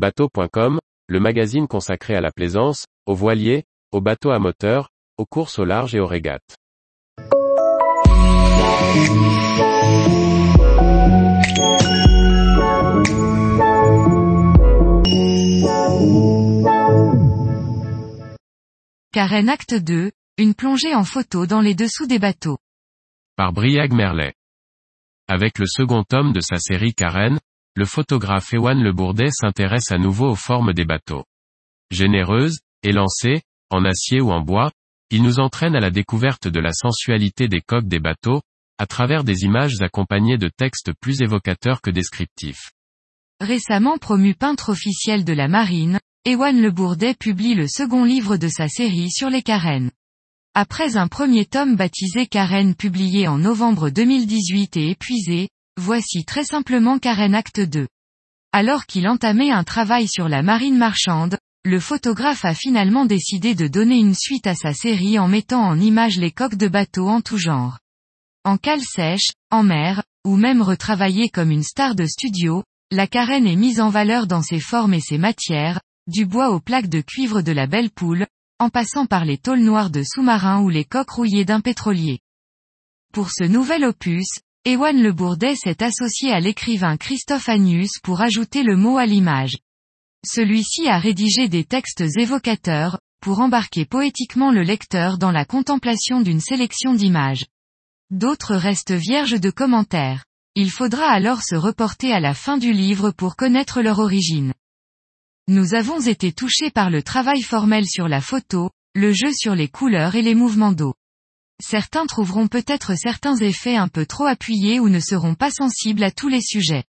Bateau.com, le magazine consacré à la plaisance, aux voiliers, aux bateaux à moteur, aux courses au large et aux régates. Karen Acte 2, une plongée en photo dans les dessous des bateaux. Par Briag Merlet. Avec le second tome de sa série Karen, le photographe Ewan Le Bourdet s'intéresse à nouveau aux formes des bateaux. Généreuse, élancée, en acier ou en bois, il nous entraîne à la découverte de la sensualité des coques des bateaux, à travers des images accompagnées de textes plus évocateurs que descriptifs. Récemment promu peintre officiel de la marine, Ewan Le Bourdet publie le second livre de sa série sur les carènes. Après un premier tome baptisé Carène publié en novembre 2018 et épuisé, voici très simplement Carène Acte 2. Alors qu'il entamait un travail sur la marine marchande, le photographe a finalement décidé de donner une suite à sa série en mettant en image les coques de bateaux en tout genre. En cale sèche, en mer, ou même retravaillée comme une star de studio, la carène est mise en valeur dans ses formes et ses matières, du bois aux plaques de cuivre de la belle poule, en passant par les tôles noires de sous-marins ou les coques rouillées d'un pétrolier. Pour ce nouvel opus, Ewan Le Bourdet s'est associé à l'écrivain Christophe Agnus pour ajouter le mot à l'image. Celui-ci a rédigé des textes évocateurs, pour embarquer poétiquement le lecteur dans la contemplation d'une sélection d'images. D'autres restent vierges de commentaires. Il faudra alors se reporter à la fin du livre pour connaître leur origine. Nous avons été touchés par le travail formel sur la photo, le jeu sur les couleurs et les mouvements d'eau. Certains trouveront peut-être certains effets un peu trop appuyés ou ne seront pas sensibles à tous les sujets.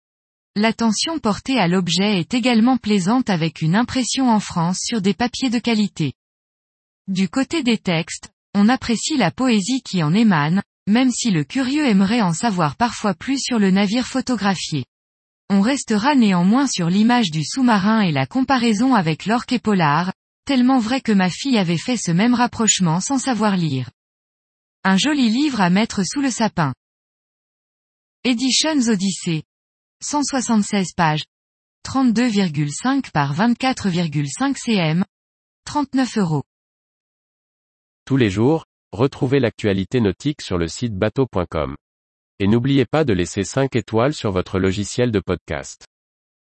L'attention portée à l'objet est également plaisante avec une impression en France sur des papiers de qualité. Du côté des textes, on apprécie la poésie qui en émane, même si le curieux aimerait en savoir parfois plus sur le navire photographié. On restera néanmoins sur l'image du sous-marin et la comparaison avec l'orque et polar, tellement vrai que ma fille avait fait ce même rapprochement sans savoir lire. Un joli livre à mettre sous le sapin. Editions Odyssey. 176 pages. 32,5 par 24,5 cm. 39 euros. Tous les jours, retrouvez l'actualité nautique sur le site bateau.com. Et n'oubliez pas de laisser 5 étoiles sur votre logiciel de podcast.